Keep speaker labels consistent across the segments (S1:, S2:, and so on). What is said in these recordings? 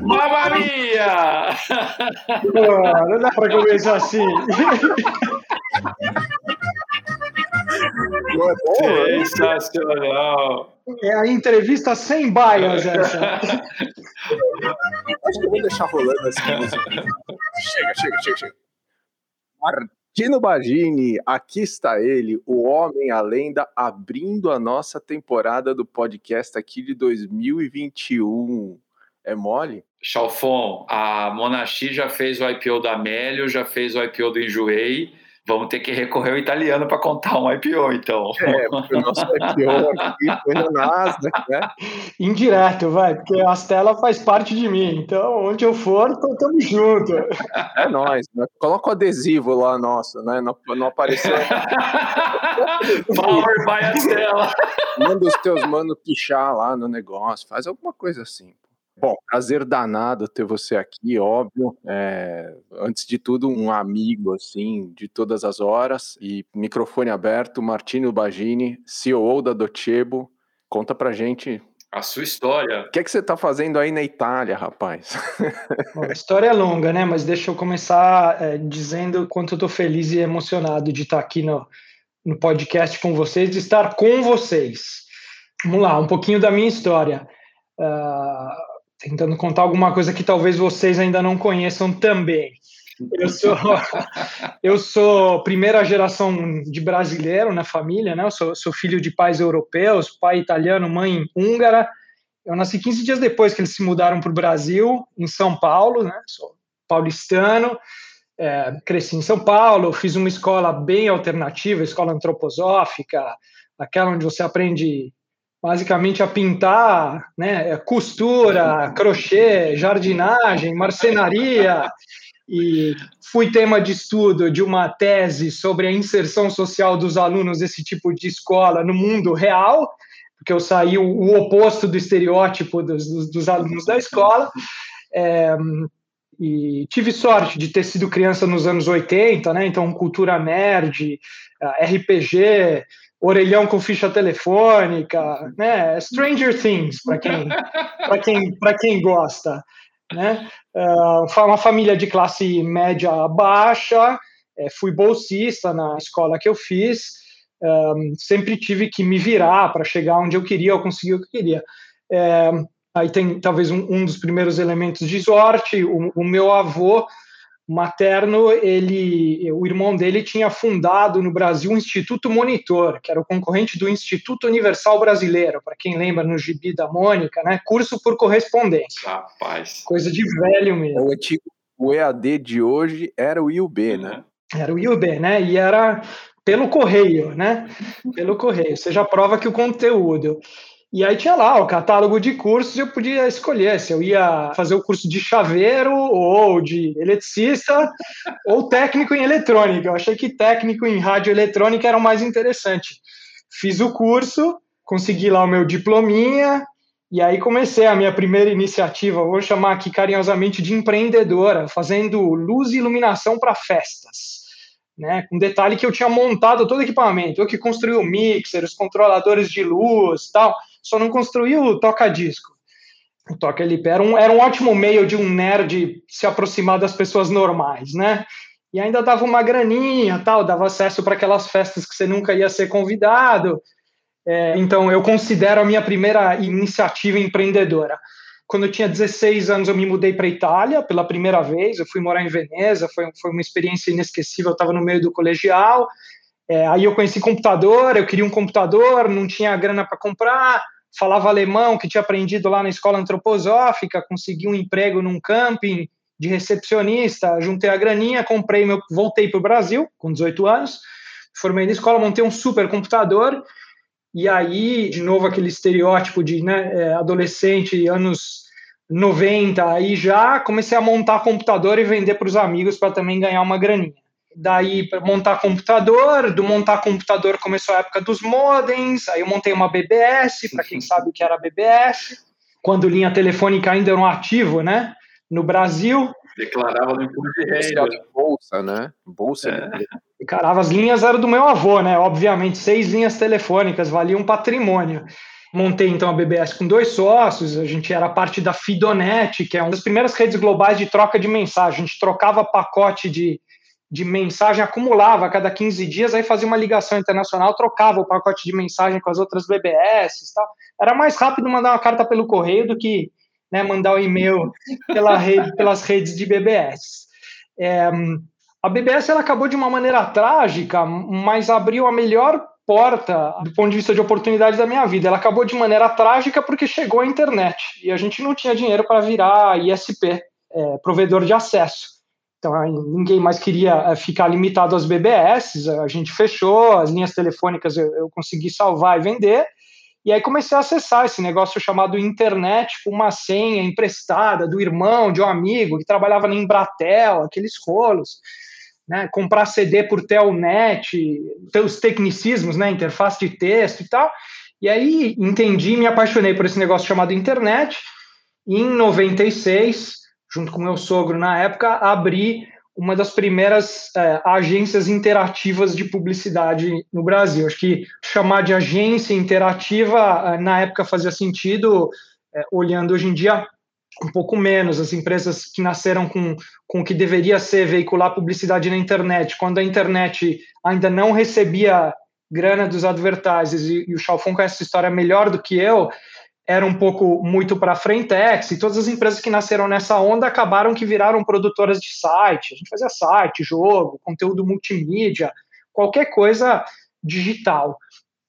S1: Mamma mia!
S2: não dá pra começar assim.
S1: É Sensacional.
S2: É a entrevista sem baias essa.
S3: Acho que eu vou deixar rolando assim. chega, chega, chega, chega. Martino Bagini, aqui está ele, o homem, a lenda, abrindo a nossa temporada do podcast aqui de 2021. É mole?
S1: Chalfon, a Monachi já fez o IPO da Amélio, já fez o IPO do Enjoei Vamos ter que recorrer ao italiano para contar um IPO, então.
S3: É, porque o nosso IPO aqui foi no Nasdaq, né?
S2: Indireto, vai, porque a Stella faz parte de mim. Então, onde eu for, estamos juntos.
S3: É nóis. Né? Coloca o adesivo lá nosso, né? Não, não apareceu.
S1: Power by a Stella.
S3: Manda os teus manos pichar lá no negócio. Faz alguma coisa assim. Bom, prazer danado ter você aqui, óbvio. É, antes de tudo, um amigo, assim, de todas as horas. E microfone aberto, Martino Bagini, CEO da Docebo. Conta pra gente
S1: a sua história.
S3: O que, é que você está fazendo aí na Itália, rapaz?
S2: Bom, a história é longa, né? Mas deixa eu começar é, dizendo quanto eu estou feliz e emocionado de estar aqui no, no podcast com vocês, de estar com vocês. Vamos lá, um pouquinho da minha história. Uh, tentando contar alguma coisa que talvez vocês ainda não conheçam também. Eu sou, eu sou primeira geração de brasileiro na família, né? Eu sou, sou, filho de pais europeus, pai italiano, mãe húngara. Eu nasci 15 dias depois que eles se mudaram para o Brasil, em São Paulo, né? Sou paulistano, é, cresci em São Paulo, fiz uma escola bem alternativa, escola antroposófica, aquela onde você aprende basicamente a pintar, né, costura, crochê, jardinagem, marcenaria, e fui tema de estudo de uma tese sobre a inserção social dos alunos desse tipo de escola no mundo real, porque eu saí o, o oposto do estereótipo dos, dos, dos alunos da escola. É, e tive sorte de ter sido criança nos anos 80, né? Então, cultura nerd, RPG, orelhão com ficha telefônica, né? Stranger Things para quem para quem para quem gosta, né? Uh, uma família de classe média baixa, é, fui bolsista na escola que eu fiz, um, sempre tive que me virar para chegar onde eu queria, eu consegui o que eu queria. É, aí tem talvez um, um, dos primeiros elementos de sorte. O, o meu avô materno, ele, o irmão dele tinha fundado no Brasil o Instituto Monitor, que era o concorrente do Instituto Universal Brasileiro, para quem lembra no gibi da Mônica, né? Curso por correspondência.
S1: Rapaz.
S2: Coisa de velho mesmo.
S3: O antigo o EAD de hoje era o IUB, né?
S2: Era o IUB, né? E era pelo correio, né? Pelo correio. Já prova que o conteúdo e aí tinha lá o catálogo de cursos e eu podia escolher se eu ia fazer o curso de chaveiro ou de eletricista ou técnico em eletrônica. Eu achei que técnico em radioeletrônica era o mais interessante. Fiz o curso, consegui lá o meu diplominha e aí comecei a minha primeira iniciativa, vou chamar aqui carinhosamente de empreendedora, fazendo luz e iluminação para festas. Né, com detalhe que eu tinha montado todo o equipamento, eu que construí o mixer, os controladores de luz, tal só não construiu o toca-disco. O Toca LP era um, era um ótimo meio de um nerd se aproximar das pessoas normais, né? E ainda dava uma graninha, tal, dava acesso para aquelas festas que você nunca ia ser convidado. É, então, eu considero a minha primeira iniciativa empreendedora. Quando eu tinha 16 anos, eu me mudei para a Itália pela primeira vez. Eu fui morar em Veneza, foi, foi uma experiência inesquecível. Eu estava no meio do colegial. É, aí eu conheci computador, eu queria um computador, não tinha grana para comprar falava alemão, que tinha aprendido lá na escola antroposófica, consegui um emprego num camping de recepcionista, juntei a graninha, comprei meu, voltei para o Brasil com 18 anos, formei na escola, montei um super computador e aí de novo aquele estereótipo de né, é, adolescente anos 90, aí já comecei a montar computador e vender para os amigos para também ganhar uma graninha daí para montar computador, do montar computador começou a época dos modems, aí eu montei uma BBS, para quem sabe o que era BBS, quando linha telefônica ainda era um ativo, né, no Brasil.
S1: Declarava no imposto de renda.
S3: Bolsa, né? Bolsa.
S2: É. Carava, as linhas eram do meu avô, né? Obviamente, seis linhas telefônicas valiam um patrimônio. Montei então a BBS com dois sócios, a gente era parte da Fidonet, que é uma das primeiras redes globais de troca de mensagem. A gente trocava pacote de, de mensagem, acumulava a cada 15 dias, aí fazia uma ligação internacional, trocava o pacote de mensagem com as outras BBS tal. Era mais rápido mandar uma carta pelo correio do que né, mandar o um e-mail pela rede, pelas redes de BBS. É, a BBS ela acabou de uma maneira trágica, mas abriu a melhor porta do ponto de vista de oportunidade da minha vida. Ela acabou de maneira trágica porque chegou a internet e a gente não tinha dinheiro para virar ISP, é, provedor de acesso. Então, ninguém mais queria é, ficar limitado às BBS, a gente fechou, as linhas telefônicas eu, eu consegui salvar e vender, e aí comecei a acessar esse negócio chamado internet com uma senha emprestada do irmão, de um amigo que trabalhava na Embratel, aqueles rolos né, comprar CD por telnet, os tecnicismos, né, interface de texto e tal. E aí entendi, me apaixonei por esse negócio chamado internet. E em 96, junto com meu sogro na época, abri uma das primeiras é, agências interativas de publicidade no Brasil. Acho que chamar de agência interativa é, na época fazia sentido, é, olhando hoje em dia um pouco menos, as empresas que nasceram com, com o que deveria ser veicular publicidade na internet, quando a internet ainda não recebia grana dos advertisers, e, e o Chalfon conhece essa história melhor do que eu, era um pouco muito para Frentex, e todas as empresas que nasceram nessa onda acabaram que viraram produtoras de site, a gente fazia site, jogo, conteúdo multimídia, qualquer coisa digital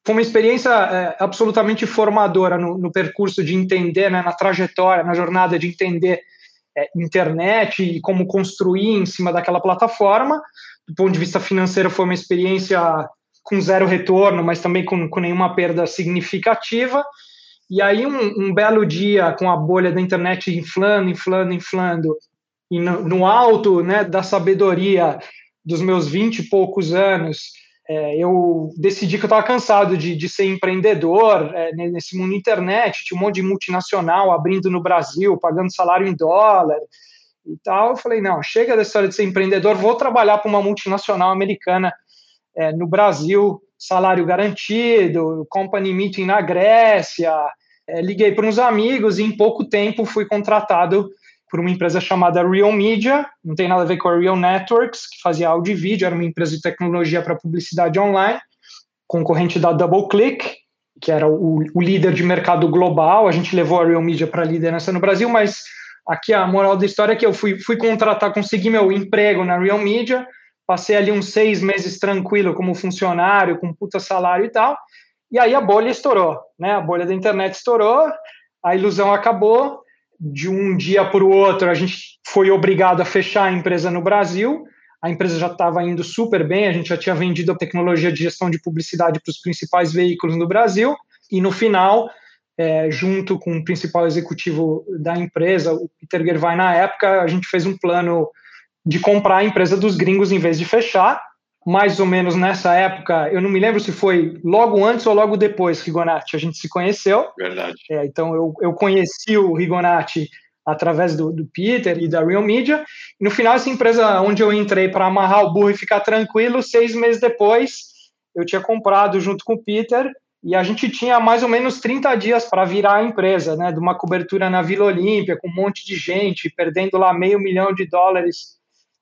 S2: foi uma experiência é, absolutamente formadora no, no, percurso de entender, né, na trajetória, na jornada de entender é, internet e como construir em cima daquela plataforma. Do ponto de vista financeiro, foi uma experiência com zero retorno, mas também com, com nenhuma perda significativa. E aí, um, um, belo dia, com a bolha da internet inflando, inflando, inflando, e no, no alto né, da sabedoria dos meus vinte e poucos anos, é, eu decidi que eu estava cansado de, de, ser empreendedor é, nesse mundo internet, tinha um monte de multinacional abrindo no Brasil, pagando salário em dólar e tal. Eu falei, não, chega dessa história de ser empreendedor, vou trabalhar para uma multinacional americana é, no Brasil, salário garantido, company meeting na Grécia. É, liguei para uns amigos e em pouco tempo fui contratado por uma empresa chamada Real Media, não tem nada a ver com a Real Networks, que fazia áudio e vídeo, era uma empresa de tecnologia para publicidade online, concorrente da DoubleClick, que era o, o, líder de mercado global. A gente levou a Real Media para liderança no Brasil, mas aqui a moral da história é que eu fui, fui contratar, consegui meu emprego na Real Media, passei ali uns seis meses tranquilo como funcionário, com puta salário e tal, e aí a bolha estourou, né? A bolha da internet estourou, a ilusão acabou, de um dia para o outro, a gente foi obrigado a fechar a empresa no Brasil. A empresa já estava indo super bem, a gente já tinha vendido a tecnologia de gestão de publicidade para os principais veículos no Brasil. E no final, é, junto com o principal executivo da empresa, o Peter Gervai, na época, a gente fez um plano de comprar a empresa dos gringos em vez de fechar mais ou menos nessa época, eu não me lembro se foi logo antes ou logo depois, Rigonati, a gente se conheceu.
S1: Verdade.
S2: É, então eu, eu conheci o Rigonati através do, do, Peter e da Real Media. E no final, essa empresa onde eu entrei para amarrar o burro e ficar tranquilo, seis meses depois, eu tinha comprado junto com o Peter e a gente tinha mais ou menos 30 dias para virar a empresa, né? De uma cobertura na Vila Olímpia, com um monte de gente, perdendo lá meio milhão de dólares.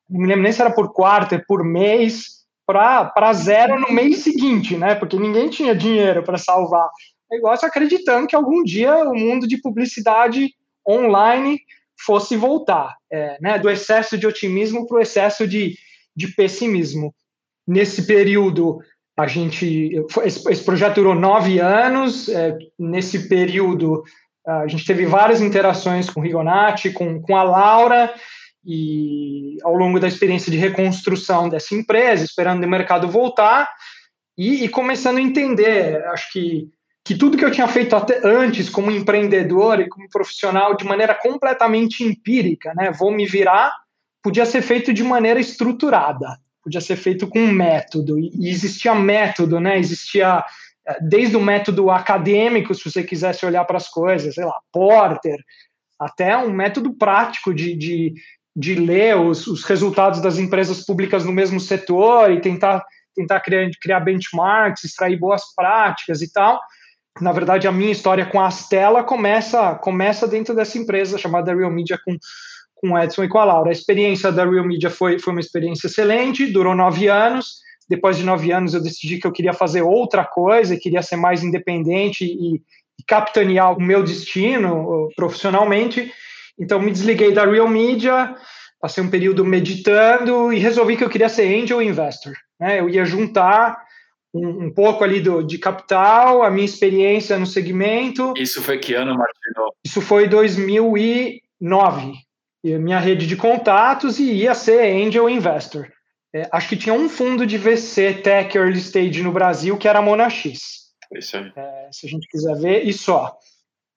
S2: Não me lembro nem se era por quarto, por mês para zero no mês seguinte, né? Porque ninguém tinha dinheiro para salvar o negócio, acreditando que algum dia o mundo de publicidade online fosse voltar, é, né? Do excesso de otimismo para o excesso de, de pessimismo. Nesse período, a gente esse, esse projeto durou nove anos. É, nesse período, a gente teve várias interações com o Rigonati, com, com a Laura e ao longo da experiência de reconstrução dessa empresa, esperando o mercado voltar e, e, começando a entender, acho que, que tudo que eu tinha feito até antes como empreendedor e como profissional de maneira completamente empírica, né, vou me virar, podia ser feito de maneira estruturada, podia ser feito com método. E existia método, né, existia eh, desde o método acadêmico, se você quisesse olhar para as coisas, sei lá, Porter, até um método prático de, de, de ler os, os, resultados das empresas públicas no mesmo setor e tentar, tentar criar, criar benchmarks, extrair boas práticas e tal. na verdade, a minha história com a Astela começa, começa dentro dessa empresa chamada Real Media com, com o Edson e com a Laura. A experiência da Real Media foi, foi uma experiência excelente, durou nove anos. Depois de nove anos, eu decidi que eu queria fazer outra coisa, queria ser mais independente e, e capitanear o meu destino profissionalmente. Então, me desliguei da Real Media, passei um período meditando e resolvi que eu queria ser angel investor. Né? Eu ia juntar um, um, pouco ali do, de capital, a minha experiência no segmento.
S1: Isso foi que ano, Martino?
S2: Isso foi 2009. E minha rede de contatos e ia ser angel investor. É, acho que tinha um fundo de VC Tech Early Stage no Brasil que era a Monax.
S1: Isso aí.
S2: É, se a gente quiser ver, e só.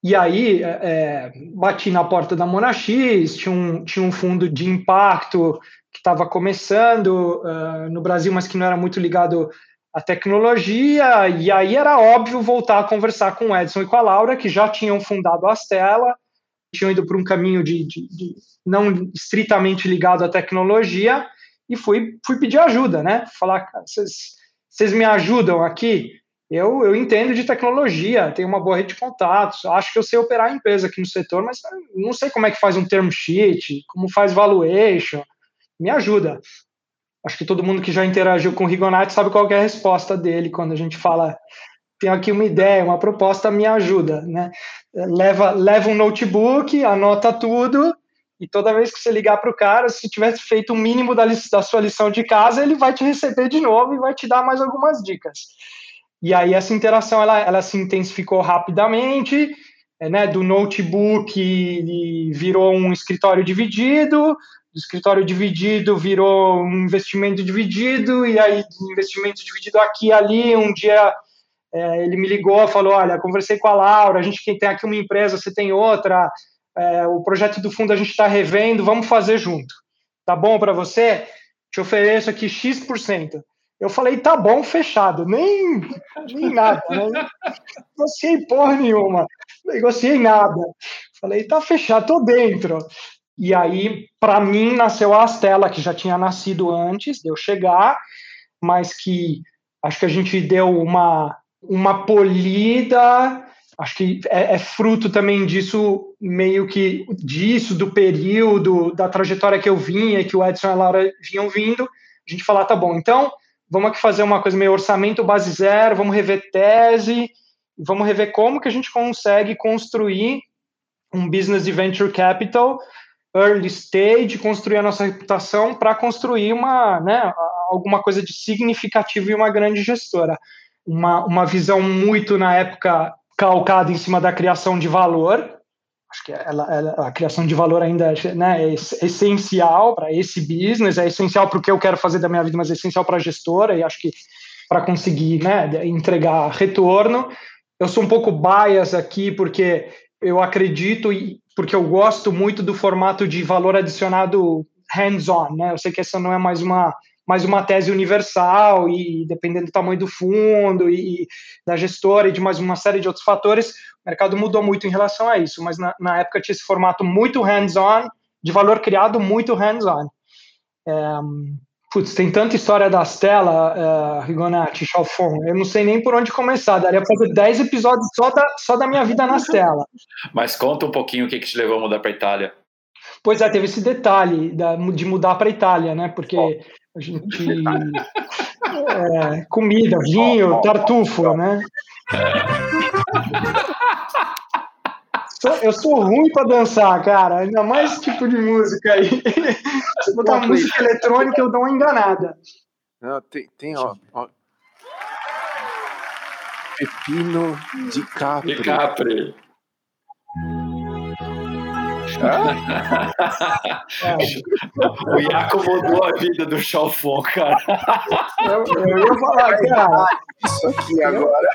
S2: E aí, é, é bati na porta da Monax, tinha um, tinha um fundo de impacto que estava começando uh, no Brasil, mas que não era muito ligado à tecnologia, e aí era óbvio voltar a conversar com o Edson e com a Laura, que já tinham fundado a Astela, tinham ido por um caminho de, de, de não estritamente ligado à tecnologia, e fui, fui pedir ajuda, né? Falar, vocês me ajudam aqui? Eu, eu entendo de tecnologia, tenho uma boa rede de contatos, acho que eu sei operar a empresa aqui no setor, mas não sei como é que faz um term sheet, como faz valuation, me ajuda. Acho que todo mundo que já interagiu com o Rigonati sabe qual é a resposta dele quando a gente fala tenho aqui uma ideia, uma proposta, me ajuda, né? Leva, leva um notebook, anota tudo e toda vez que você ligar para o cara, se tivesse feito o mínimo da, da sua lição de casa, ele vai te receber de novo e vai te dar mais algumas dicas. E aí essa interação ela, ela se intensificou rapidamente, é, né, do notebook virou um escritório dividido, do escritório dividido virou um investimento dividido, e aí investimento dividido aqui e ali, um dia é, ele me ligou, falou, olha, conversei com a Laura, a gente tem aqui uma empresa, você tem outra, é, o projeto do fundo a gente está revendo, vamos fazer junto. Tá bom para você? Te ofereço aqui X%. Eu falei, tá bom, fechado. Nem, nem nada. Né? Negociei porra nenhuma. Negociei nada. Falei, tá fechado, tô dentro. E aí, para mim, nasceu a Astela, que já tinha nascido antes de eu chegar, mas que acho que a gente deu uma, uma polida acho que é, é, fruto também disso, meio que disso, do período, da trajetória que eu vinha, que o Edson e a Laura vinham vindo, a gente falar, tá bom, então vamos aqui fazer uma coisa meio orçamento base zero, vamos rever tese, vamos rever como que a gente consegue construir um business de venture capital early stage, construir a nossa reputação para construir uma, né, alguma coisa de significativo e uma grande gestora. Uma, uma visão muito, na época, calcado em cima da criação de valor. Acho que ela, ela, a criação de valor ainda né, é essencial para esse business, é essencial para o que eu quero fazer da minha vida, mas é essencial para a gestora, e acho que para conseguir né, entregar retorno. Eu sou um pouco bias aqui, porque eu acredito e porque eu gosto muito do formato de valor adicionado hands-on. Né? Eu sei que essa não é mais uma mais uma tese universal e dependendo do tamanho do fundo e, da gestora e de mais uma série de outros fatores, o mercado mudou muito em relação a isso, mas na, na época tinha esse formato muito hands-on, de valor criado muito hands-on. É, putz, tem tanta história da Stella, uh, Rigonati, Chalfon, eu não sei nem por onde começar, daria para fazer 10 episódios só da, só da minha vida na Stella.
S1: Mas conta um pouquinho o que, que te levou a mudar para Itália.
S2: Pois é, teve esse detalhe da, de mudar para Itália, né? Porque a gente. É, comida, vinho, tartufo, né? Eu sou ruim para dançar, cara. Ainda mais esse tipo de música aí. Se botar música eletrônica, eu dou uma enganada.
S3: Não, tem, tem ó, ó. Pepino de Capri.
S1: De Capri. O Iaco mudou a vida do Chalfon, cara.
S2: Eu, eu ia falar, cara.
S3: Isso aqui agora.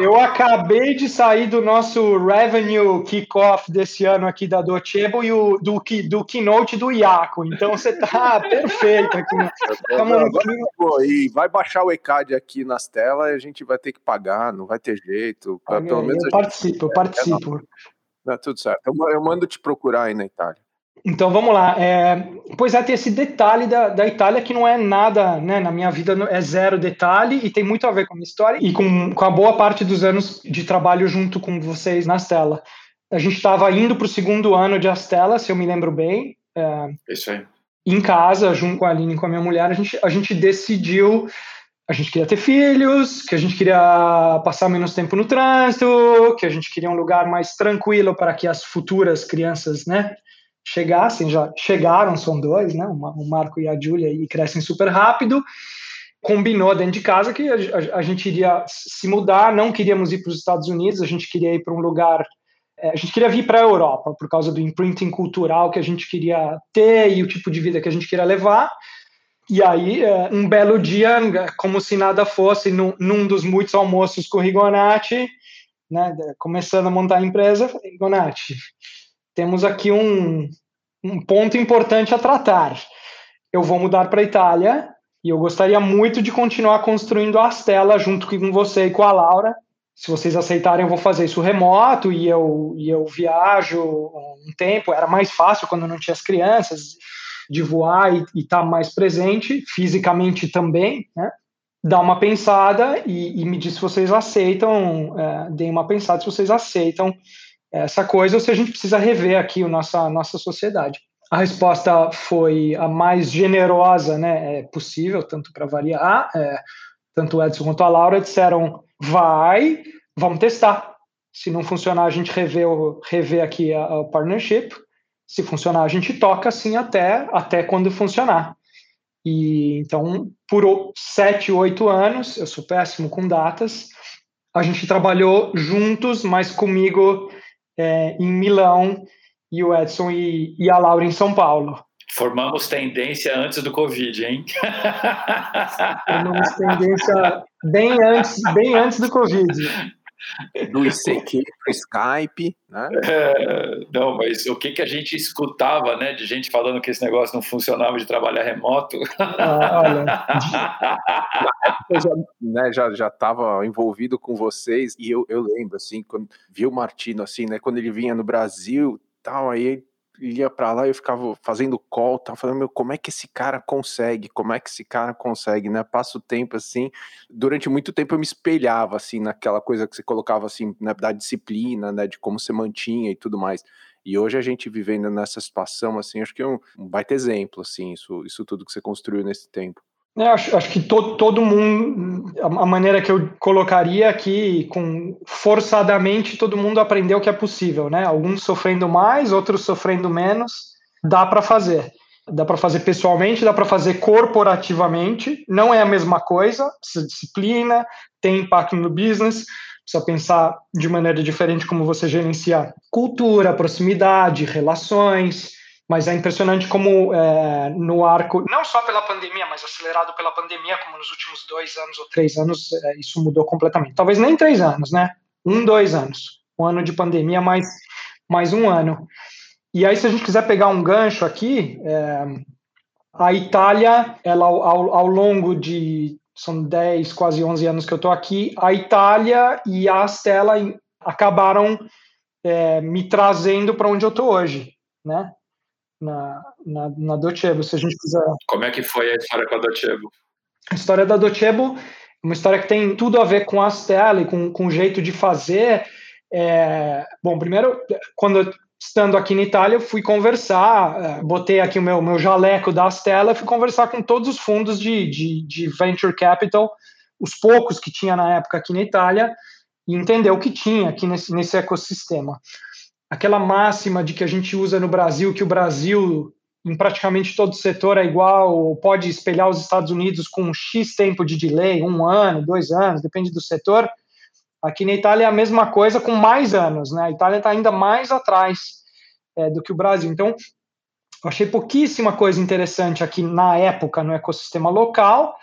S2: Eu acabei de sair do nosso revenue kickoff desse ano aqui da Docebo e o, do, do keynote do Iaco. Então você tá perfeito aqui. Né?
S3: E vai baixar o ECAD aqui nas telas e a gente vai ter que pagar, não vai ter jeito.
S2: Pelo menos eu participo, eu participo.
S3: Tá tudo certo. Eu, eu mando te procurar aí na Itália.
S2: Então vamos lá. É, pois é, tem esse detalhe da, da Itália que não é nada, né? Na minha vida é zero detalhe e tem muito a ver com a minha história e com, com a boa parte dos anos de trabalho junto com vocês na Stella. A gente estava indo para o segundo ano de Astela, se eu me lembro bem.
S1: É, Isso aí.
S2: Em casa, junto com a Aline e com a minha mulher, a gente, a gente decidiu a gente queria ter filhos, que a gente queria passar menos tempo no trânsito, que a gente queria um lugar mais tranquilo para que as futuras crianças, né, chegassem, já chegaram, são dois, né, o Marco e a Júlia, e crescem super rápido. Combinou dentro de casa que a, a, a gente iria se mudar, não queríamos ir para os Estados Unidos, a gente queria ir para um lugar é, a gente queria vir para a Europa por causa do imprinting cultural que a gente queria ter e o tipo de vida que a gente queria levar. E aí, é, um belo dia, como se nada fosse, num, num dos muitos almoços com o Rigonati, né, começando a montar a empresa, Rigonati, temos aqui um, um ponto importante a tratar. Eu vou mudar para a Itália e eu gostaria muito de continuar construindo a Astela junto com você e com a Laura. Se vocês aceitarem, eu vou fazer isso remoto e eu, e eu viajo um tempo. Era mais fácil quando não tinha as crianças de voar e estar tá mais presente, fisicamente também, né? Dá uma pensada e, e me diz se vocês aceitam, é, deem uma pensada se vocês aceitam essa coisa ou se a gente precisa rever aqui a nossa, nossa sociedade. A resposta foi a mais generosa né, é possível, tanto para variar. É, tanto o Edson quanto a Laura disseram: vai, vamos testar. Se não funcionar, a gente revê, revê aqui a, a partnership. Se funcionar, a gente toca assim até, até quando funcionar. E então, por sete, oito anos, eu sou péssimo com datas, a gente trabalhou juntos, mas comigo é, em Milão e o Edson e, e, a Laura em São Paulo.
S1: Formamos tendência antes do Covid, hein?
S2: Formamos tendência bem antes, bem antes do Covid
S3: do ICQ para Skype, né?
S1: É, não, mas o que, que a gente escutava, né, de gente falando que esse negócio não funcionava de trabalhar remoto? Ah,
S3: eu já, né, já já estava envolvido com vocês e eu, eu lembro assim quando vi o Martino assim, né, quando ele vinha no Brasil, tal, aí ia para lá e eu ficava fazendo call, tava falando, meu, como é que esse cara consegue? Como é que esse cara consegue, né? Passa o tempo assim, durante muito tempo eu me espelhava assim naquela coisa que você colocava assim, né, da disciplina, né, de como você mantinha e tudo mais. E hoje a gente vivendo nessa situação assim, acho que é um, um baita exemplo assim, isso isso tudo que você construiu nesse tempo.
S2: É, acho, acho que to, todo mundo, a maneira que eu colocaria aqui, com forçadamente todo mundo aprendeu que é possível, né? Alguns sofrendo mais, outros sofrendo menos, dá para fazer. Dá para fazer pessoalmente, dá para fazer corporativamente, não é a mesma coisa, precisa disciplina, tem impacto no business, precisa pensar de maneira diferente como você gerencia cultura, proximidade, relações, mas é impressionante como é, no arco, não só pela pandemia, mas acelerado pela pandemia, como nos últimos dois anos ou três anos, é, isso mudou completamente. Talvez nem três anos, né? Um, dois anos. Um ano de pandemia, mais, mais um ano. E aí, se a gente quiser pegar um gancho aqui, é, a Itália, ela ao, ao longo de, são 10, quase 11 anos que eu estou aqui, a Itália e a Stella acabaram é, me trazendo para onde eu estou hoje, né? Na, na, na Docebo, se a gente quiser.
S1: Como é que foi a história com a Docebo?
S2: A história da Docebo é uma história que tem tudo a ver com a Stella e com, com o jeito de fazer. É, bom, primeiro, quando estando aqui na Itália, eu fui conversar, é, botei aqui o meu, meu jaleco da Stella, fui conversar com todos os fundos de, de, de venture capital, os poucos que tinha na época aqui na Itália, e entender o que tinha aqui nesse, nesse ecossistema aquela máxima de que a gente usa no Brasil, que o Brasil, em praticamente todo setor, é igual, ou pode espelhar os Estados Unidos com um X tempo de delay, um ano, dois anos, depende do setor. Aqui na Itália é a mesma coisa, com mais anos, né? A Itália está ainda mais atrás é, do que o Brasil. Então, eu achei pouquíssima coisa interessante aqui na época no ecossistema local.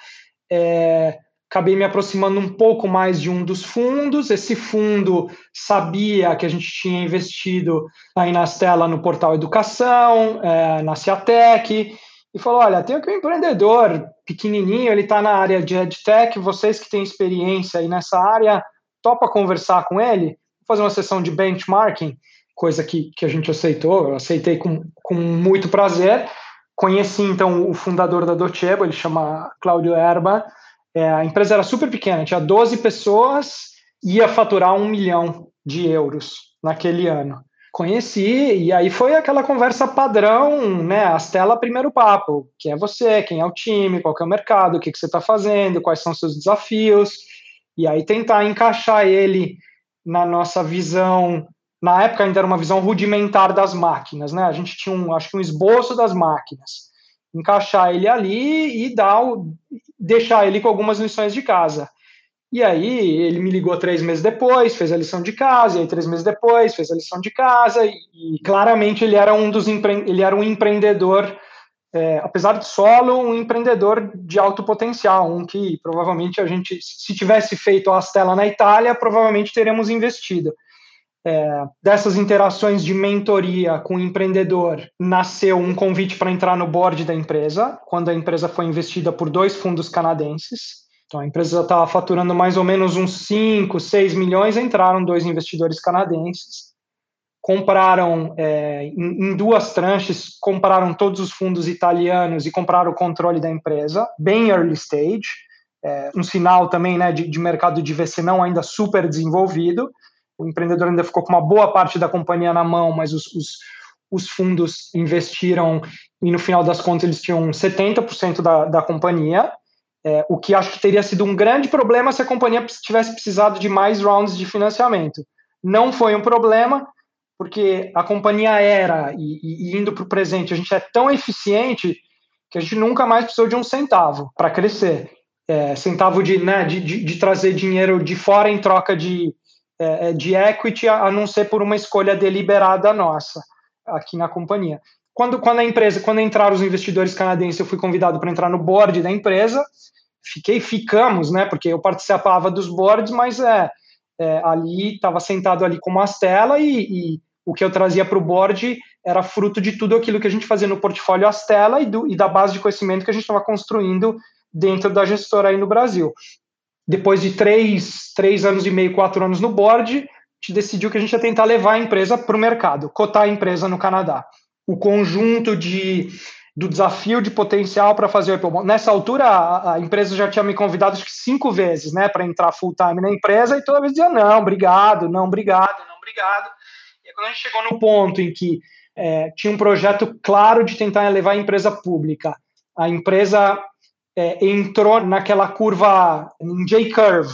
S2: É, acabei me aproximando um pouco mais de um dos fundos. Esse fundo sabia que a gente tinha investido aí na Stella no portal Educação, é, na Ciatec, e falou: olha, tem aqui um empreendedor pequenininho, ele está na área de EdTech, vocês que têm experiência aí nessa área, topa conversar com ele, fazer uma sessão de benchmarking. coisa que, que a gente aceitou, eu aceitei com, com muito prazer. Conheci então o fundador da Docebo, ele chama Claudio Erba. É, a empresa era super pequena, tinha 12 pessoas, ia faturar um milhão de euros naquele ano. Conheci, e aí foi aquela conversa padrão, né? Astela primeiro papo. Quem é você, quem é o time, qual é o mercado, o que, que você está fazendo, quais são os seus desafios. E aí tentar encaixar ele na nossa visão na época ainda era uma visão rudimentar das máquinas, né? A gente tinha um, acho que um esboço das máquinas, encaixar ele ali e dar deixar ele com algumas lições de casa. E aí ele me ligou três meses depois, fez a lição de casa, e aí três meses depois fez a lição de casa, e, e claramente ele era um dos ele era um empreendedor, é, apesar de solo, um empreendedor de alto potencial, um que provavelmente a gente, se tivesse feito a Astela na Itália, provavelmente teríamos investido é, dessas interações de mentoria com o empreendedor, nasceu um convite para entrar no board da empresa, quando a empresa foi investida por dois fundos canadenses. Então, a empresa estava faturando mais ou menos uns 5, 6 milhões, entraram dois investidores canadenses, compraram é, em, em, duas tranches, compraram todos os fundos italianos e compraram o controle da empresa, bem early stage, é, um sinal também né, de, de mercado de VC não ainda super desenvolvido, o empreendedor ainda ficou com uma boa parte da companhia na mão, mas os, os, os fundos investiram e no final das contas eles tinham 70% da, da companhia, é, o que acho que teria sido um grande problema se a companhia tivesse precisado de mais rounds de financiamento. Não foi um problema, porque a companhia era, e, e indo para o presente, a gente é tão eficiente que a gente nunca mais precisou de um centavo para crescer. É, centavo de, né, de, de, de, trazer dinheiro de fora em troca de, é, é, de equity, a, não ser por uma escolha deliberada nossa aqui na companhia. Quando, quando a empresa, quando entraram os investidores canadenses, eu fui convidado para entrar no board da empresa. Fiquei, ficamos, né? Porque eu participava dos boards, mas é, é ali estava sentado ali com uma Astela e, e o que eu trazia para o board era fruto de tudo aquilo que a gente fazia no portfólio Astela e, do, e da base de conhecimento que a gente estava construindo dentro da gestora aí no Brasil depois de três, três anos e meio, quatro anos no board, a gente decidiu que a gente ia tentar levar a empresa para o mercado, cotar a empresa no Canadá. O conjunto de do desafio de potencial para fazer o IPO. Nessa altura, a, a, empresa já tinha me convidado acho que cinco vezes, né, para entrar full time na empresa, e toda vez dizia não, obrigado, não, obrigado, não, obrigado. E quando a gente chegou no ponto em que é, tinha um projeto claro de tentar levar a empresa pública, a empresa é, entrou naquela curva em J-curve.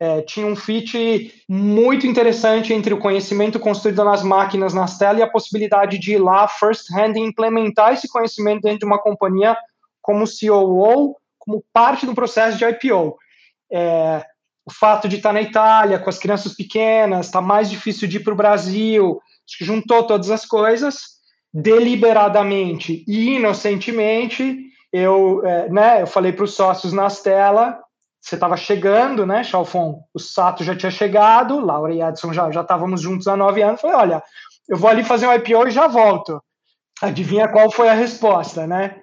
S2: É, tinha um fit muito interessante entre o conhecimento construído nas máquinas, nas telas, e a possibilidade de ir lá first hand e implementar esse conhecimento dentro de uma companhia como COO, como parte do processo de IPO. É, o fato de estar na Itália com as crianças pequenas, está mais difícil de ir para o Brasil, acho que juntou todas as coisas, deliberadamente e inocentemente, eu, é, né, eu falei para os sócios nas telas, você estava chegando, né, Chalfon? O Sato já tinha chegado, Laura e Edson já, já estávamos juntos há nove anos. Falei, olha, eu vou ali fazer um IPO e já volto. Adivinha qual foi a resposta, né?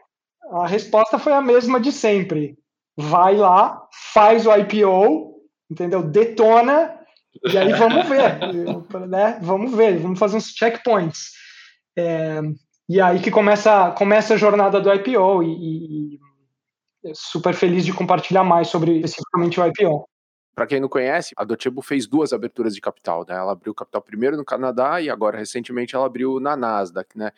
S2: A resposta foi a mesma de sempre. Vai lá, faz o IPO, entendeu? Detona, e aí vamos ver, né? Vamos ver, vamos fazer uns checkpoints. É, e aí que começa, começa a jornada do IPO e, e super feliz de compartilhar mais sobre especificamente o IPO.
S3: Para quem não conhece, a Docebo fez duas aberturas de capital, né? Ela abriu capital primeiro no Canadá e agora recentemente ela abriu na Nasdaq, né?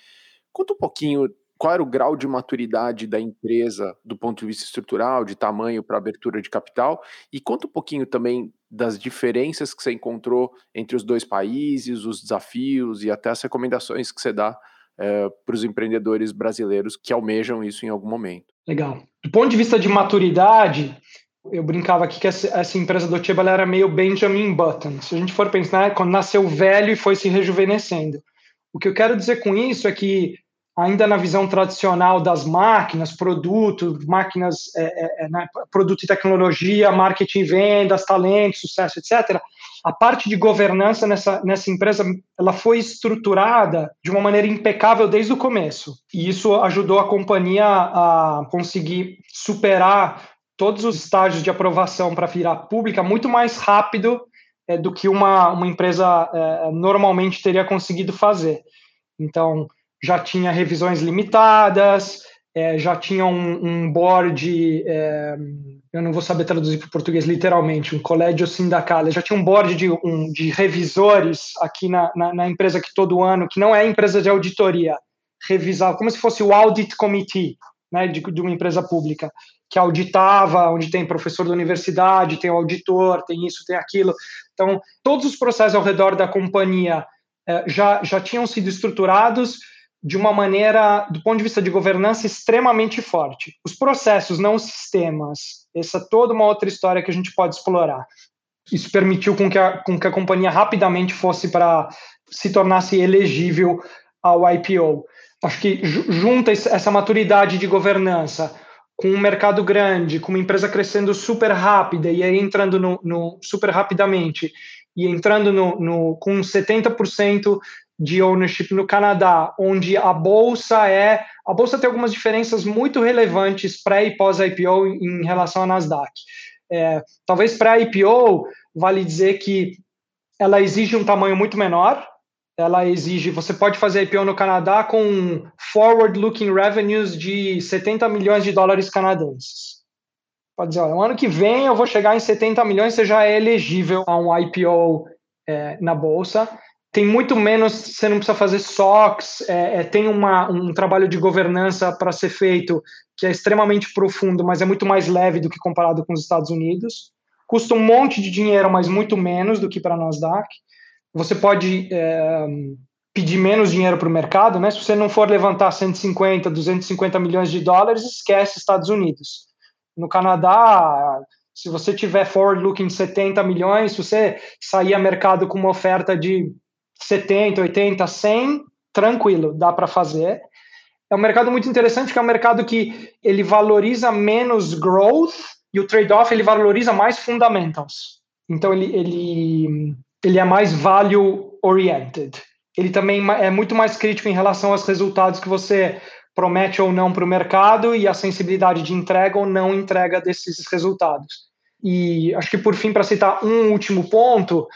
S3: Conta um pouquinho qual era o grau de maturidade da empresa do ponto de vista estrutural, de tamanho para abertura de capital, e conta um pouquinho também das diferenças que você encontrou entre os dois países, os desafios e até as recomendações que você dá é, para os empreendedores brasileiros que almejam isso em algum momento.
S2: Legal. Do ponto de vista de maturidade, eu brincava aqui que essa, essa empresa do Tibala era meio Benjamin Button. Se a gente for pensar, quando nasceu velho e foi se rejuvenescendo. O que eu quero dizer com isso é que ainda na visão tradicional das máquinas, produto, máquinas, é, é, né, produto e tecnologia, marketing, vendas, talento, sucesso, etc. A parte de governança nessa, nessa empresa, ela foi estruturada de uma maneira impecável desde o começo. E isso ajudou a companhia a conseguir superar todos os estágios de aprovação para virar pública muito mais rápido é, do que uma, uma empresa é, normalmente teria conseguido fazer. Então, já tinha revisões limitadas, é, já tinha um, um board, é, eu não vou saber traduzir para o português literalmente, um colégio sindical, já tinha um board de, um, de revisores aqui na, na, na, empresa que todo ano, que não é empresa de auditoria, revisava, como se fosse o audit committee né, de, de uma empresa pública, que auditava, onde tem professor da universidade, tem o auditor, tem isso, tem aquilo. Então, todos os processos ao redor da companhia é, já, já tinham sido estruturados de uma maneira, do ponto de vista de governança, extremamente forte. Os processos, não os sistemas. Essa é toda uma outra história que a gente pode explorar. Isso permitiu com que a, com que a companhia rapidamente fosse para se tornasse elegível ao IPO. Acho que junta essa maturidade de governança com um mercado grande, com uma empresa crescendo super rápida e aí entrando no, no super rapidamente e entrando no, no, com 70% de ownership no Canadá, onde a bolsa é a bolsa tem algumas diferenças muito relevantes pré e pós IPO em relação à Nasdaq. É, talvez para IPO vale dizer que ela exige um tamanho muito menor. Ela exige, você pode fazer IPO no Canadá com forward-looking revenues de 70 milhões de dólares canadenses. Pode dizer, olha, no ano que vem eu vou chegar em 70 milhões, você já é elegível a um IPO é, na bolsa tem muito menos, você não precisa fazer SOX, é, é, tem uma, um trabalho de governança para ser feito que é extremamente profundo, mas é muito mais leve do que comparado com os Estados Unidos. Custa um monte de dinheiro, mas muito menos do que para a Nasdaq. Você pode é, pedir menos dinheiro para o mercado, né? Se você não for levantar 150, 250 milhões de dólares, esquece Estados Unidos. No Canadá, se você tiver forward looking 70 milhões, se você sair a mercado com uma oferta de 70, 80, 100, tranquilo, dá para fazer. É um mercado muito interessante, que é um mercado que ele valoriza menos growth e o trade-off ele valoriza mais fundamentals. Então ele, ele, ele é mais value oriented. Ele também é muito mais crítico em relação aos resultados que você promete ou não para o mercado e a sensibilidade de entrega ou não entrega desses resultados. E acho que por fim, para citar um último ponto,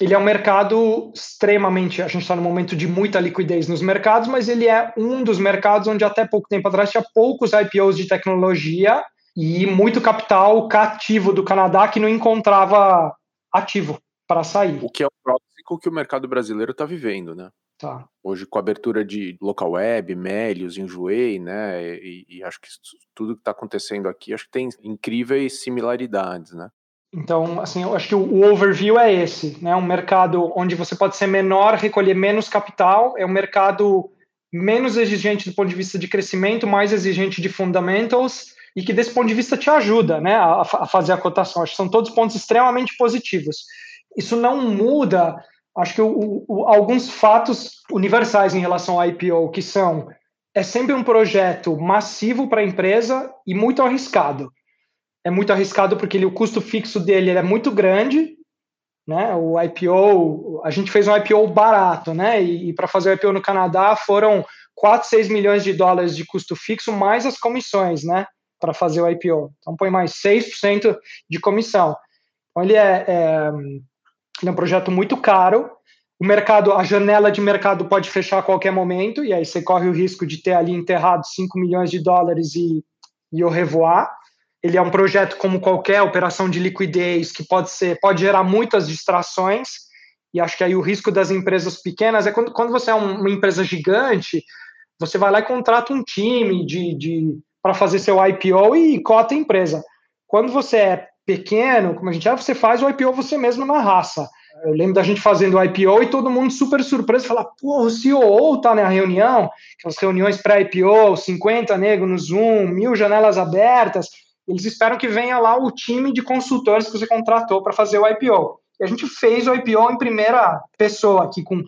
S2: ele é um mercado extremamente. A gente está num momento de muita liquidez nos mercados, mas ele é um dos mercados onde até pouco tempo atrás tinha poucos IPOs de tecnologia e muito capital cativo do Canadá que não encontrava ativo para sair.
S3: O que é o próximo que o mercado brasileiro está vivendo, né?
S2: Tá.
S3: Hoje, com a abertura de local web, Melios, Enjoei, né? E, e acho que tudo que está acontecendo aqui, acho que tem incríveis similaridades, né?
S2: Então, assim, eu acho que o, overview é esse, né? Um mercado onde você pode ser menor, recolher menos capital, é um mercado menos exigente do ponto de vista de crescimento, mais exigente de fundamentals e que desse ponto de vista te ajuda, né, a, a fazer a cotação. Acho que são todos pontos extremamente positivos. Isso não muda, acho que o, o, alguns fatos universais em relação ao IPO, que são é sempre um projeto massivo para a empresa e muito arriscado é muito arriscado porque ele, o custo fixo dele é muito grande, né? O IPO, a gente fez um IPO barato, né? E, e para fazer o IPO no Canadá foram 4, 6 milhões de dólares de custo fixo mais as comissões, né? Para fazer o IPO. Então põe mais 6% de comissão. Então ele é, é, ele é um projeto muito caro. O mercado, a janela de mercado pode fechar a qualquer momento, e aí você corre o risco de ter ali enterrado 5 milhões de dólares e, e o revoar ele é um projeto como qualquer operação de liquidez que pode ser pode gerar muitas distrações. E acho que aí o risco das empresas pequenas é quando, quando você é uma empresa gigante você vai lá e contrata um time de, de para fazer seu IPO e cota a empresa. Quando você é pequeno como a gente é você faz o IPO você mesmo na raça. Eu lembro da gente fazendo o IPO e todo mundo super surpreso, falar, pô, o CEO tá na reunião, aquelas reuniões pré-IPO, 50 negros no Zoom, mil janelas abertas, eles esperam que venha lá o time de consultores que você contratou para fazer o IPO. E a gente fez o IPO em primeira pessoa aqui com,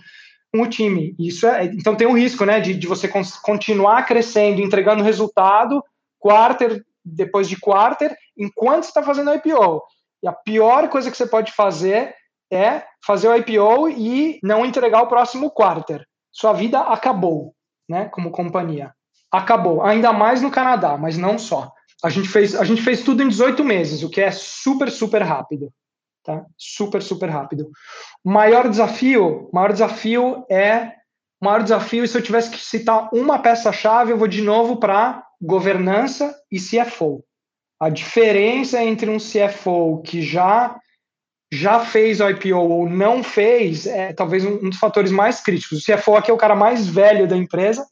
S2: com o time. Isso é, então tem um risco, né, de, de você continuar crescendo, entregando resultado, quarter depois de quarter, enquanto está fazendo o IPO. E a pior coisa que você pode fazer é fazer o IPO e não entregar o próximo quarter. Sua vida acabou, né, como companhia. Acabou. Ainda mais no Canadá, mas não só. A gente fez, a gente fez tudo em 18 meses, o que é super, super rápido. tá? Super, super rápido. Maior desafio, maior desafio é maior desafio, se eu tivesse que citar uma peça-chave, eu vou de novo para governança e CFO. A diferença entre um CFO que já já fez o IPO ou não fez é talvez um, dos fatores mais críticos. O CFO aqui é o cara mais velho da empresa,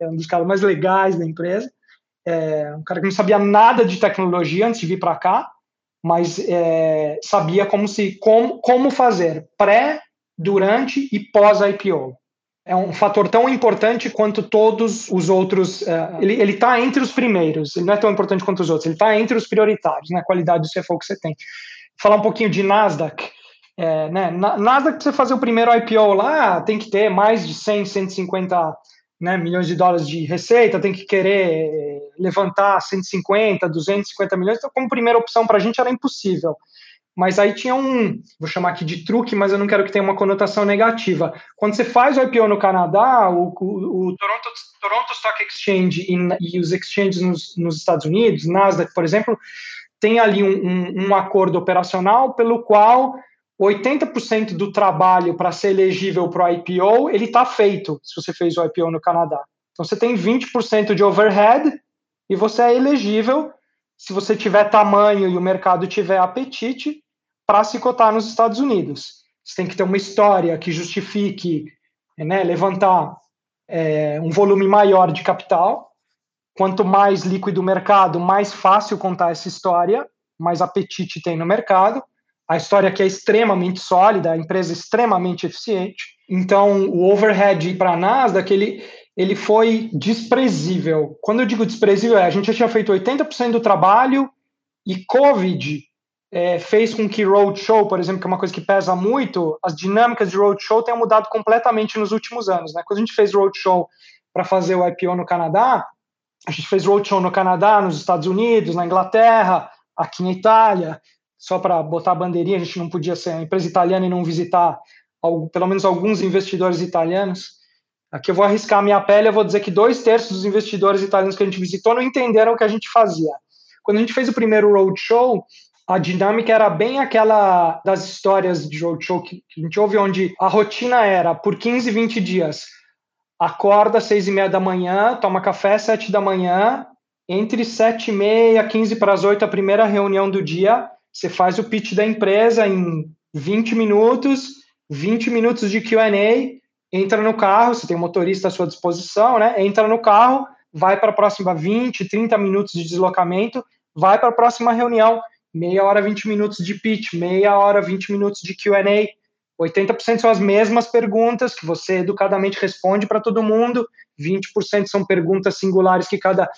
S2: é um dos caras mais legais da empresa, é um cara que não sabia nada de tecnologia antes de vir para cá, mas é, sabia como se como, como fazer pré, durante e pós IPO é um fator tão importante quanto todos os outros. Uh, ele está entre os primeiros, ele não é tão importante quanto os outros, ele está entre os prioritários, na né, qualidade do CFO que você tem. Falar um pouquinho de Nasdaq. É, né, Nasdaq, para você fazer o primeiro IPO lá, tem que ter mais de 100, 150 né, milhões de dólares de receita, tem que querer levantar 150, 250 milhões. Então, como primeira opção para a gente era impossível. Mas aí tinha um, vou chamar aqui de truque, mas eu não quero que tenha uma conotação negativa. Quando você faz o IPO no Canadá, o, o, o Toronto, Toronto, Stock Exchange e, e os exchanges nos, nos, Estados Unidos, Nasdaq, por exemplo, tem ali um, um, um acordo operacional pelo qual 80% do trabalho para ser elegível para o IPO, ele está feito, se você fez o IPO no Canadá. Então, você tem 20% de overhead e você é elegível se você tiver tamanho e o mercado tiver apetite para se cotar nos Estados Unidos. Você tem que ter uma história que justifique né, levantar é, um volume maior de capital. Quanto mais líquido o mercado, mais fácil contar essa história, mais apetite tem no mercado. A história aqui é extremamente sólida, a empresa é extremamente eficiente. Então, o overhead para a Nasdaq, ele, ele foi desprezível. Quando eu digo desprezível, é, a gente já tinha feito 80% do trabalho e Covid é, fez com que roadshow, por exemplo, que é uma coisa que pesa muito, as dinâmicas de roadshow tenham mudado completamente nos últimos anos. Né? Quando a gente fez roadshow para fazer o IPO no Canadá, a gente fez roadshow no Canadá, nos Estados Unidos, na Inglaterra, aqui na Itália, só para botar a bandeirinha, a gente não podia ser uma empresa italiana e não visitar pelo menos alguns investidores italianos. Aqui eu vou arriscar a minha pele, eu vou dizer que dois terços dos investidores italianos que a gente visitou não entenderam o que a gente fazia. Quando a gente fez o primeiro roadshow, a dinâmica era bem aquela das histórias de roadshow que, a gente ouve, onde a rotina era por 15, 20 dias. Acorda às seis e meia da manhã, toma café às sete da manhã, entre sete e meia, 15 para as oito, a primeira reunião do dia, você faz o pitch da empresa em 20 minutos, 20 minutos de Q&A, entra no carro, você tem um motorista à sua disposição, né? Entra no carro, vai para a próxima 20, 30 minutos de deslocamento, vai para a próxima reunião meia hora, 20 minutos de pitch, meia hora, 20 minutos de QA. 80% são as mesmas perguntas que você educadamente responde para todo mundo, 20% são perguntas singulares que cada,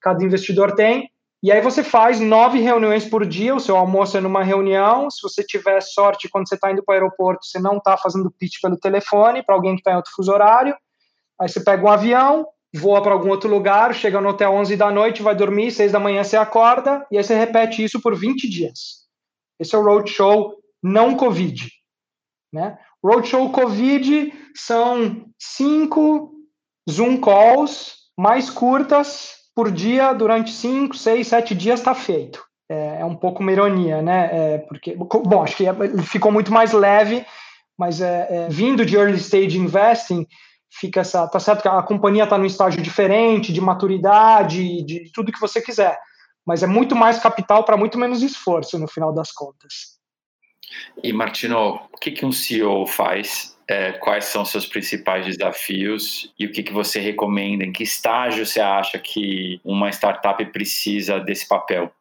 S2: cada investidor tem. E aí você faz nove reuniões por dia, o seu almoço é numa reunião. Se você tiver sorte, quando você está indo para o aeroporto, você não está fazendo pitch pelo telefone para alguém que está em outro fuso horário. Aí você pega um avião, voa para algum outro lugar, chega no hotel 11 da noite, vai dormir, 6 da manhã você acorda, e aí você repete isso por 20 dias. Esse é o roadshow não Covid. Né? Roadshow Covid são cinco Zoom calls mais curtas por dia, durante 5, 6, 7 dias está feito. É, é, um pouco uma ironia, né? É, porque, bom, acho que é, ficou muito mais leve, mas é, é, vindo de early stage investing, fica essa. Tá certo que a companhia está num estágio diferente, de maturidade, de tudo que você quiser. Mas é muito mais capital para muito menos esforço no final das contas.
S1: E Martino, o que, que um CEO faz? É, quais são seus principais desafios e o que, que você recomenda? Em que estágio você acha que uma startup precisa desse papel?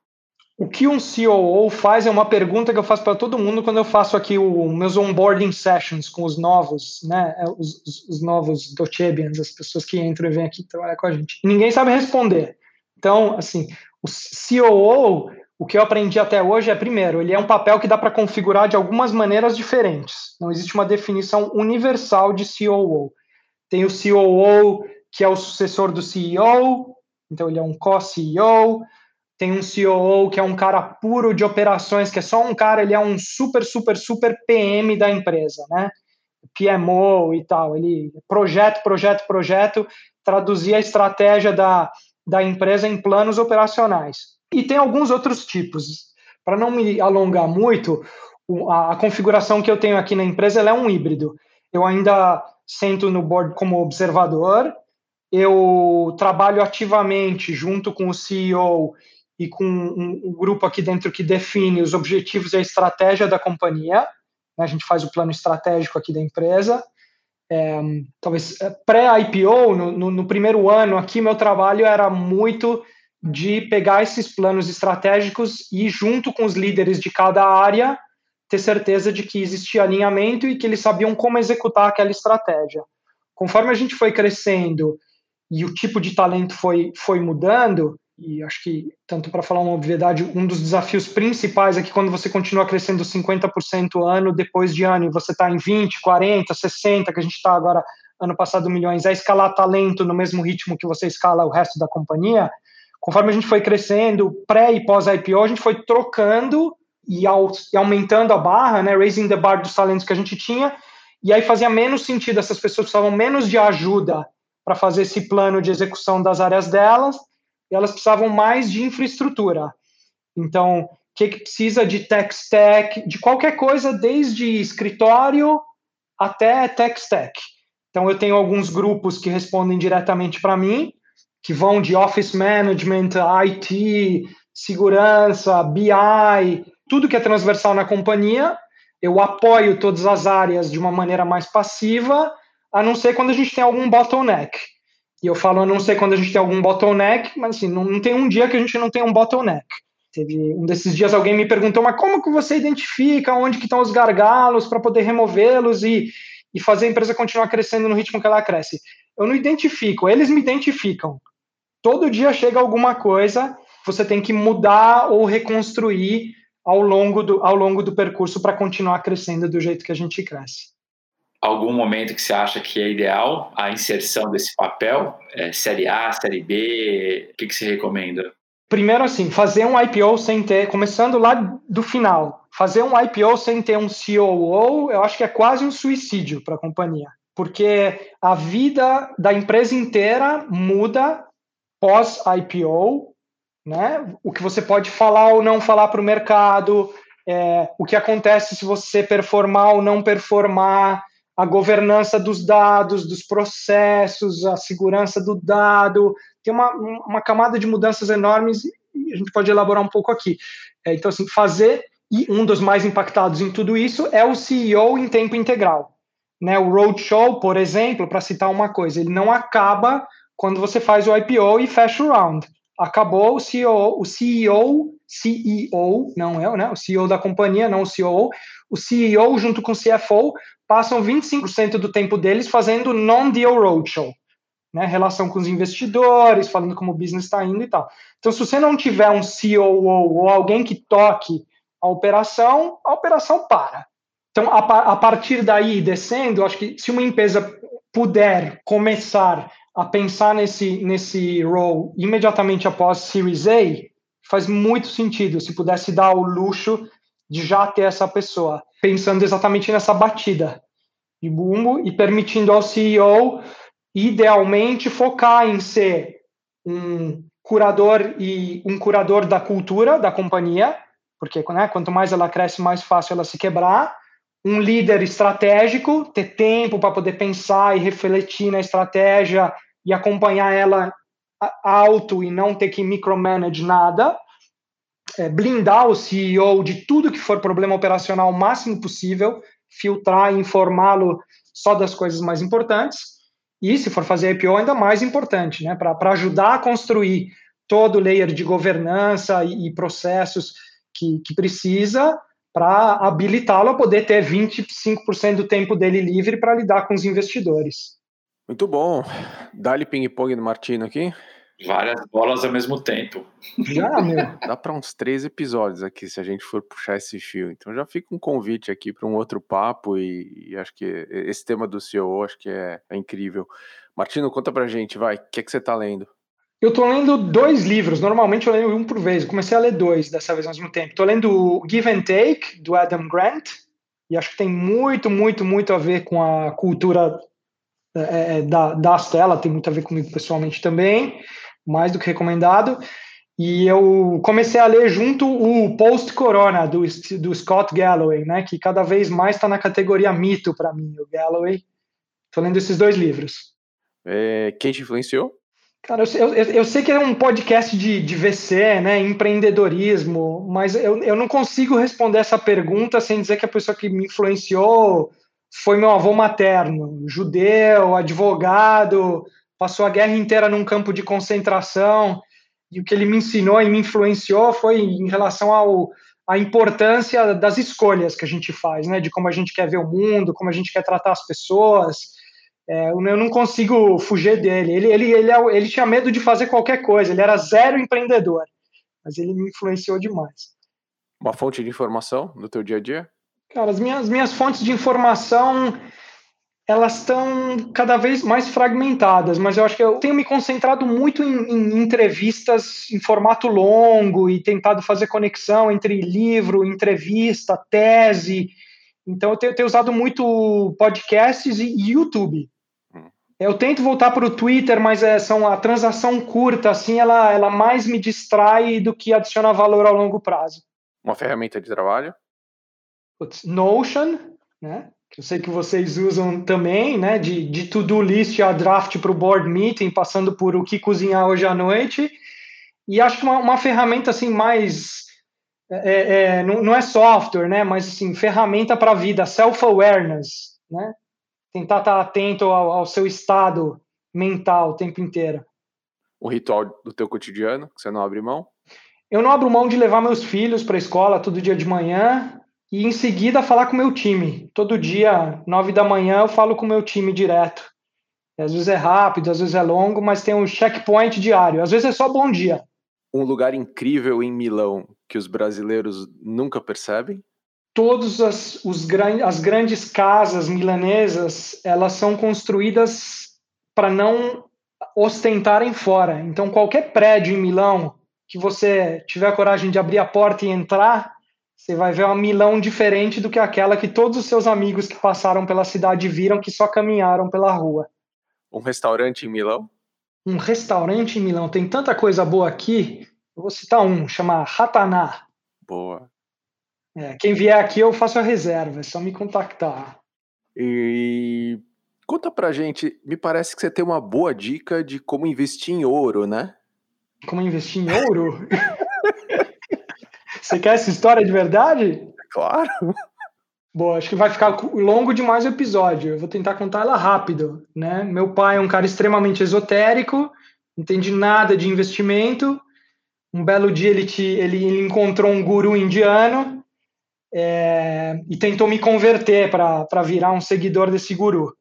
S2: O que um COO faz é uma pergunta que eu faço para todo mundo quando eu faço aqui o meus onboarding sessions com os novos, né, é, os, os, os novos Dochebians, as pessoas que entram e vêm aqui trabalhar com a gente. E ninguém sabe responder. Então, assim, o COO, o que eu aprendi até hoje é, primeiro, ele é um papel que dá para configurar de algumas maneiras diferentes. Não existe uma definição universal de COO. Tem o COO, que é o sucessor do CEO, então ele é um co-CEO, tem um COO que é um cara puro de operações, que é só um cara, ele é um super, super, super PM da empresa, né? PMO e tal. Ele projeto, projeto, projeto, traduzir a estratégia da, da empresa em planos operacionais. E tem alguns outros tipos. Para não me alongar muito, a, configuração que eu tenho aqui na empresa é um híbrido. Eu ainda sento no board como observador, eu trabalho ativamente junto com o CEO e com um, um, grupo aqui dentro que define os objetivos e a estratégia da companhia. Né? A gente faz o plano estratégico aqui da empresa. É, talvez é, pré-IPO, no, no, no, primeiro ano aqui, meu trabalho era muito de pegar esses planos estratégicos e, junto com os líderes de cada área, ter certeza de que existia alinhamento e que eles sabiam como executar aquela estratégia. Conforme a gente foi crescendo e o tipo de talento foi, foi mudando, e acho que, tanto para falar uma obviedade, um dos desafios principais é que quando você continua crescendo 50% ano depois de ano, e você está em 20, 40, 60, que a gente está agora, ano passado, milhões, é escalar talento no mesmo ritmo que você escala o resto da companhia. Conforme a gente foi crescendo, pré e pós-IPO, a gente foi trocando e aumentando a barra, né, raising the bar dos talentos que a gente tinha, e aí fazia menos sentido, essas pessoas precisavam menos de ajuda para fazer esse plano de execução das áreas delas, e elas precisavam mais de infraestrutura. Então, o que, que precisa de tech stack, de qualquer coisa, desde escritório até tech stack. Então, eu tenho alguns grupos que respondem diretamente para mim, que vão de office management, IT, segurança, BI, tudo que é transversal na companhia. Eu apoio todas as áreas de uma maneira mais passiva, a não ser quando a gente tem algum bottleneck. E eu falo, a não ser quando a gente tem algum bottleneck, mas assim, não, não tem um dia que a gente não tem um bottleneck. Teve um desses dias alguém me perguntou, mas como que você identifica onde que estão os gargalos para poder removê-los e, e fazer a empresa continuar crescendo no ritmo que ela cresce? Eu não identifico, eles me identificam. Todo dia chega alguma coisa, você tem que mudar ou reconstruir ao longo do, ao longo do percurso para continuar crescendo do jeito que a gente cresce
S1: algum momento que você acha que é ideal a inserção desse papel? É, série A, série B? O que, que você recomenda?
S2: Primeiro, assim, fazer um IPO sem ter, começando lá do final, fazer um IPO sem ter um COO, eu acho que é quase um suicídio para a companhia, porque a vida da empresa inteira muda pós-IPO, né? O que você pode falar ou não falar para o mercado, é, o que acontece se você performar ou não performar, a governança dos dados, dos processos, a segurança do dado, tem uma, uma camada de mudanças enormes e a gente pode elaborar um pouco aqui. É, então, assim, fazer, e um dos mais impactados em tudo isso é o CEO em tempo integral. Né? O roadshow, por exemplo, para citar uma coisa, ele não acaba quando você faz o IPO e fecha o round. Acabou o CEO, o CEO, CEO, não é, né? O CEO da companhia, não o CEO, o CEO junto com o CFO passam 25% do tempo deles fazendo non-deal roadshow, né? Relação com os investidores, falando como o business está indo e tal. Então, se você não tiver um COO ou alguém que toque a operação, a operação para. Então, a, a partir daí, descendo, acho que se uma empresa puder começar a pensar nesse, nesse role imediatamente após Series A, faz muito sentido se pudesse dar o luxo de já ter essa pessoa pensando exatamente nessa batida de bumbo e permitindo ao CEO idealmente focar em ser um curador e um curador da cultura da companhia, porque né, quanto mais ela cresce, mais fácil ela se quebrar. Um líder estratégico, ter tempo para poder pensar e refletir na estratégia e acompanhar ela alto e não ter que micromanage nada é, blindar o CEO de tudo que for problema operacional o máximo possível, filtrar e informá-lo só das coisas mais importantes. E se for fazer IPO, ainda mais importante, né? Para ajudar a construir todo o layer de governança e, e processos que, que precisa para habilitá-lo a poder ter 25% do tempo dele livre para lidar com os investidores.
S3: Muito bom. Dá-lhe ping-pong no Martino aqui.
S1: Várias bolas ao mesmo tempo.
S2: Já, meu.
S3: Dá para uns três episódios aqui se a gente for puxar esse fio. Então já fica um convite aqui para um outro papo e, e, acho que esse tema do CEO acho que é, é incrível. Martino, conta pra gente, vai. O que, é que você tá lendo?
S2: Eu tô lendo dois livros. Normalmente eu leio um por vez. Eu comecei a ler dois dessa vez ao mesmo tempo. Tô lendo Give and Take, do Adam Grant. E acho que tem muito, muito, muito a ver com a cultura é, é da, da Stella. Tem muito a ver comigo pessoalmente também mais do que recomendado. E eu comecei a ler junto o Post-Corona, do, do Scott Galloway, né, que cada vez mais está na categoria mito para mim, o Galloway. Estou lendo esses dois livros.
S3: É, quem te influenciou?
S2: Cara, eu, eu, eu, sei que é um podcast de, de VC, né, empreendedorismo, mas eu, eu não consigo responder essa pergunta sem dizer que a pessoa que me influenciou foi meu avô materno, judeu, advogado, passou a guerra inteira num campo de concentração e o que ele me ensinou e me influenciou foi em relação ao a importância das escolhas que a gente faz, né? De como a gente quer ver o mundo, como a gente quer tratar as pessoas. É, eu não consigo fugir dele. Ele, ele, ele, é ele tinha medo de fazer qualquer coisa. Ele era zero empreendedor, mas ele me influenciou demais.
S3: Uma fonte de informação no teu dia a dia?
S2: Cara, as minhas, minhas fontes de informação elas estão cada vez mais fragmentadas, mas eu acho que eu tenho me concentrado muito em, em, entrevistas em formato longo e tentado fazer conexão entre livro, entrevista, tese. Então eu tenho, tenho usado muito podcasts e, YouTube. Hum. Eu tento voltar para o Twitter, mas é, são a transação curta, assim, ela, ela mais me distrai do que adiciona valor ao longo prazo.
S3: Uma ferramenta de trabalho?
S2: Notion, né? eu sei que vocês usam também, né, de, de to-do list a draft para o board meeting, passando por o que cozinhar hoje à noite. E acho que uma, uma ferramenta assim mais é, é, é não, não, é software, né, mas assim ferramenta para a vida, self-awareness, né? Tentar estar atento ao, ao, seu estado mental o tempo inteiro.
S3: O ritual do teu cotidiano que você não abre mão?
S2: Eu não abro mão de levar meus filhos para a escola todo dia de manhã e em seguida falar com o meu time. Todo dia, nove da manhã, eu falo com o meu time direto. Às vezes é rápido, às vezes é longo, mas tem um checkpoint diário. Às vezes é só bom dia.
S3: Um lugar incrível em Milão que os brasileiros nunca percebem?
S2: Todas as, os, as grandes casas milanesas, elas são construídas para não ostentarem fora. Então, qualquer prédio em Milão que você tiver a coragem de abrir a porta e entrar, você vai ver uma Milão diferente do que aquela que todos os seus amigos que passaram pela cidade viram que só caminharam pela rua.
S3: Um restaurante em Milão?
S2: Um restaurante em Milão. Tem tanta coisa boa aqui. Eu vou citar um, chama Rataná.
S3: Boa.
S2: É, quem vier aqui eu faço a reserva, é só me contactar.
S3: E conta pra gente, me parece que você tem uma boa dica de como investir em ouro, né?
S2: Como investir em ouro? Você quer essa história de verdade?
S3: Claro.
S2: Bom, acho que vai ficar longo demais o episódio. Eu vou tentar contar ela rápido, né? Meu pai é um cara extremamente esotérico, não entende nada de investimento. Um belo dia ele, te, ele, ele encontrou um guru indiano é, e tentou me converter para virar um seguidor desse guru.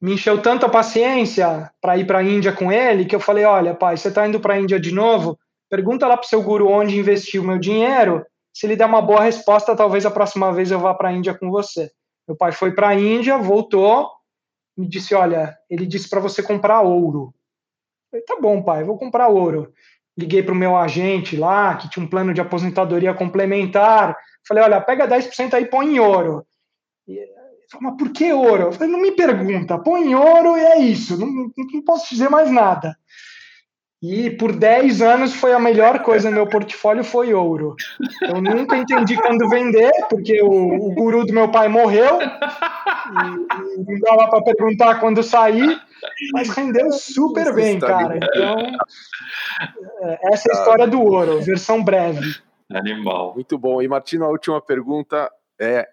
S2: Me encheu tanta paciência para ir para a Índia com ele que eu falei: olha, pai, você está indo para a Índia de novo? Pergunta lá para o seu guru onde investir o meu dinheiro. Se ele der uma boa resposta, talvez a próxima vez eu vá para a Índia com você. Meu pai foi para a Índia, voltou, me disse: Olha, ele disse para você comprar ouro. Eu falei, tá bom, pai, vou comprar ouro. Liguei para o meu agente lá, que tinha um plano de aposentadoria complementar. Falei: Olha, pega 10% aí e põe em ouro. E ele falou, mas por que ouro? Eu falei: Não me pergunta, põe em ouro e é isso, não, não posso dizer mais nada. E por 10 anos foi a melhor coisa no meu portfólio foi ouro. Eu nunca entendi quando vender, porque o, o guru do meu pai morreu. E, e não dava para perguntar quando sair, mas rendeu super bem, cara. Então, é, essa é a história do ouro, versão breve.
S1: Animal.
S3: Muito bom. E Martino, a última pergunta é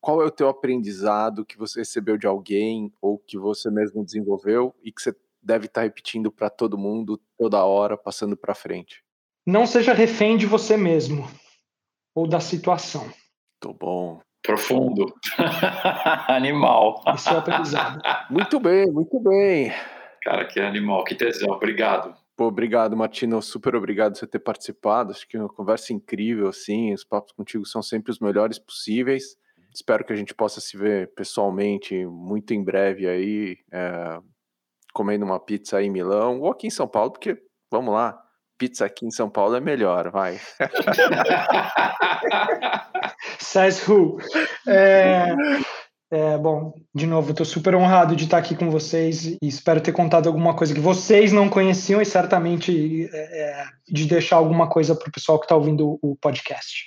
S3: qual é o teu aprendizado que você recebeu de alguém ou que você mesmo desenvolveu e que você deve estar tá repetindo para todo mundo toda hora, passando para frente.
S2: Não seja refém de você mesmo ou da situação.
S3: Tô bom.
S1: Profundo. animal.
S2: Esse é aprendizado.
S3: muito bem, muito bem.
S1: Cara, que animal, que tesão. Obrigado.
S3: Pô, obrigado, Martino. Super obrigado por você ter participado. Acho que é uma conversa incrível, assim. Os papos contigo são sempre os melhores possíveis. Espero que a gente possa se ver pessoalmente muito em breve aí. É, comendo uma pizza aí em Milão ou aqui em São Paulo, porque, vamos lá, pizza aqui em São Paulo é melhor, vai.
S2: Says who? É, É, bom, de novo, estou super honrado de estar aqui com vocês e espero ter contado alguma coisa que vocês não conheciam e certamente é, é de deixar alguma coisa para o pessoal que está ouvindo o podcast.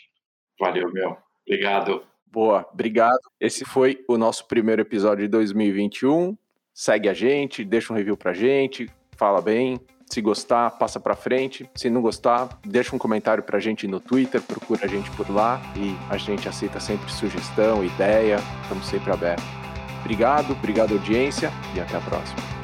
S1: Valeu, meu. Obrigado.
S3: Boa, obrigado. Esse foi o nosso primeiro episódio de 2021. Segue a gente, deixa um review pra gente, fala bem, se gostar, passa para frente. Se não gostar, deixa um comentário para a gente no Twitter, procura a gente por lá e a gente aceita sempre sugestão, ideia, estamos sempre abertos. Obrigado, obrigado audiência e até a próxima.